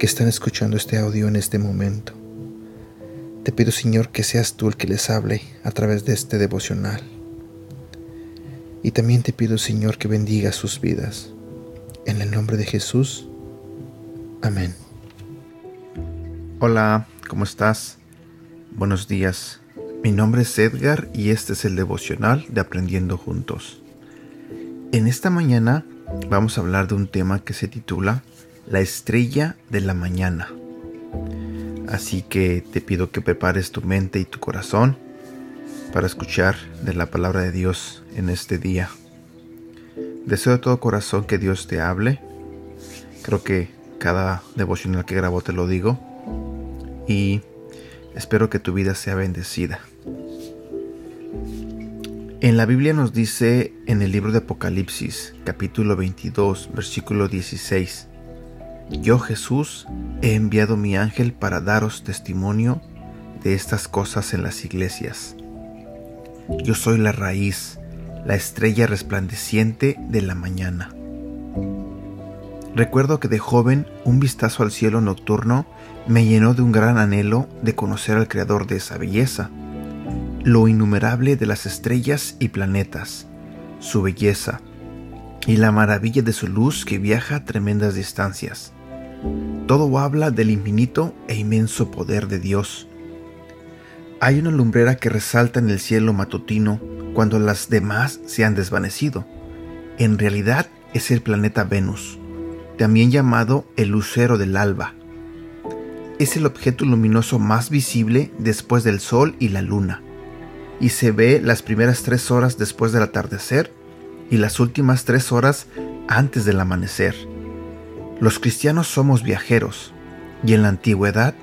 que están escuchando este audio en este momento. Te pido, Señor, que seas tú el que les hable a través de este devocional. Y también te pido, Señor, que bendiga sus vidas. En el nombre de Jesús. Amén. Hola, ¿cómo estás? Buenos días. Mi nombre es Edgar y este es el devocional de Aprendiendo Juntos. En esta mañana vamos a hablar de un tema que se titula La estrella de la mañana. Así que te pido que prepares tu mente y tu corazón para escuchar de la palabra de Dios en este día. Deseo de todo corazón que Dios te hable. Creo que cada devocional que grabo te lo digo y espero que tu vida sea bendecida. En la Biblia nos dice en el libro de Apocalipsis, capítulo 22, versículo 16, Yo Jesús he enviado mi ángel para daros testimonio de estas cosas en las iglesias. Yo soy la raíz, la estrella resplandeciente de la mañana. Recuerdo que de joven un vistazo al cielo nocturno me llenó de un gran anhelo de conocer al creador de esa belleza, lo innumerable de las estrellas y planetas, su belleza y la maravilla de su luz que viaja a tremendas distancias. Todo habla del infinito e inmenso poder de Dios. Hay una lumbrera que resalta en el cielo matutino cuando las demás se han desvanecido. En realidad es el planeta Venus también llamado el lucero del alba. Es el objeto luminoso más visible después del Sol y la Luna, y se ve las primeras tres horas después del atardecer y las últimas tres horas antes del amanecer. Los cristianos somos viajeros, y en la antigüedad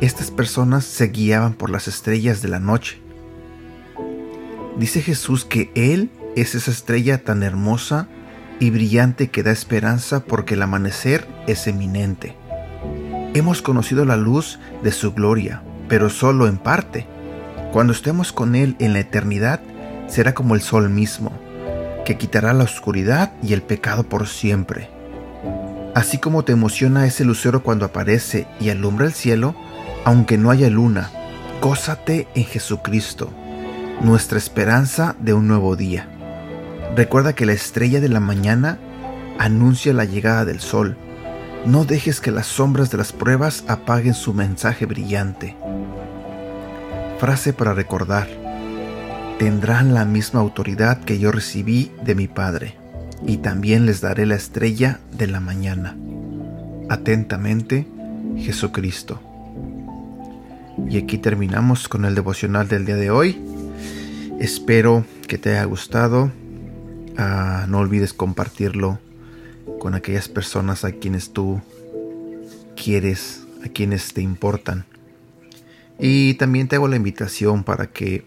estas personas se guiaban por las estrellas de la noche. Dice Jesús que Él es esa estrella tan hermosa y brillante que da esperanza porque el amanecer es eminente. Hemos conocido la luz de su gloria, pero solo en parte. Cuando estemos con Él en la eternidad, será como el sol mismo, que quitará la oscuridad y el pecado por siempre. Así como te emociona ese lucero cuando aparece y alumbra el cielo, aunque no haya luna, gózate en Jesucristo, nuestra esperanza de un nuevo día. Recuerda que la estrella de la mañana anuncia la llegada del sol. No dejes que las sombras de las pruebas apaguen su mensaje brillante. Frase para recordar. Tendrán la misma autoridad que yo recibí de mi Padre, y también les daré la estrella de la mañana. Atentamente, Jesucristo. Y aquí terminamos con el devocional del día de hoy. Espero que te haya gustado Ah, no olvides compartirlo con aquellas personas a quienes tú quieres, a quienes te importan. Y también te hago la invitación para que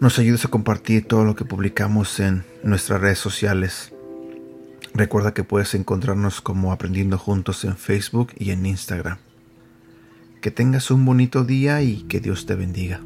nos ayudes a compartir todo lo que publicamos en nuestras redes sociales. Recuerda que puedes encontrarnos como Aprendiendo Juntos en Facebook y en Instagram. Que tengas un bonito día y que Dios te bendiga.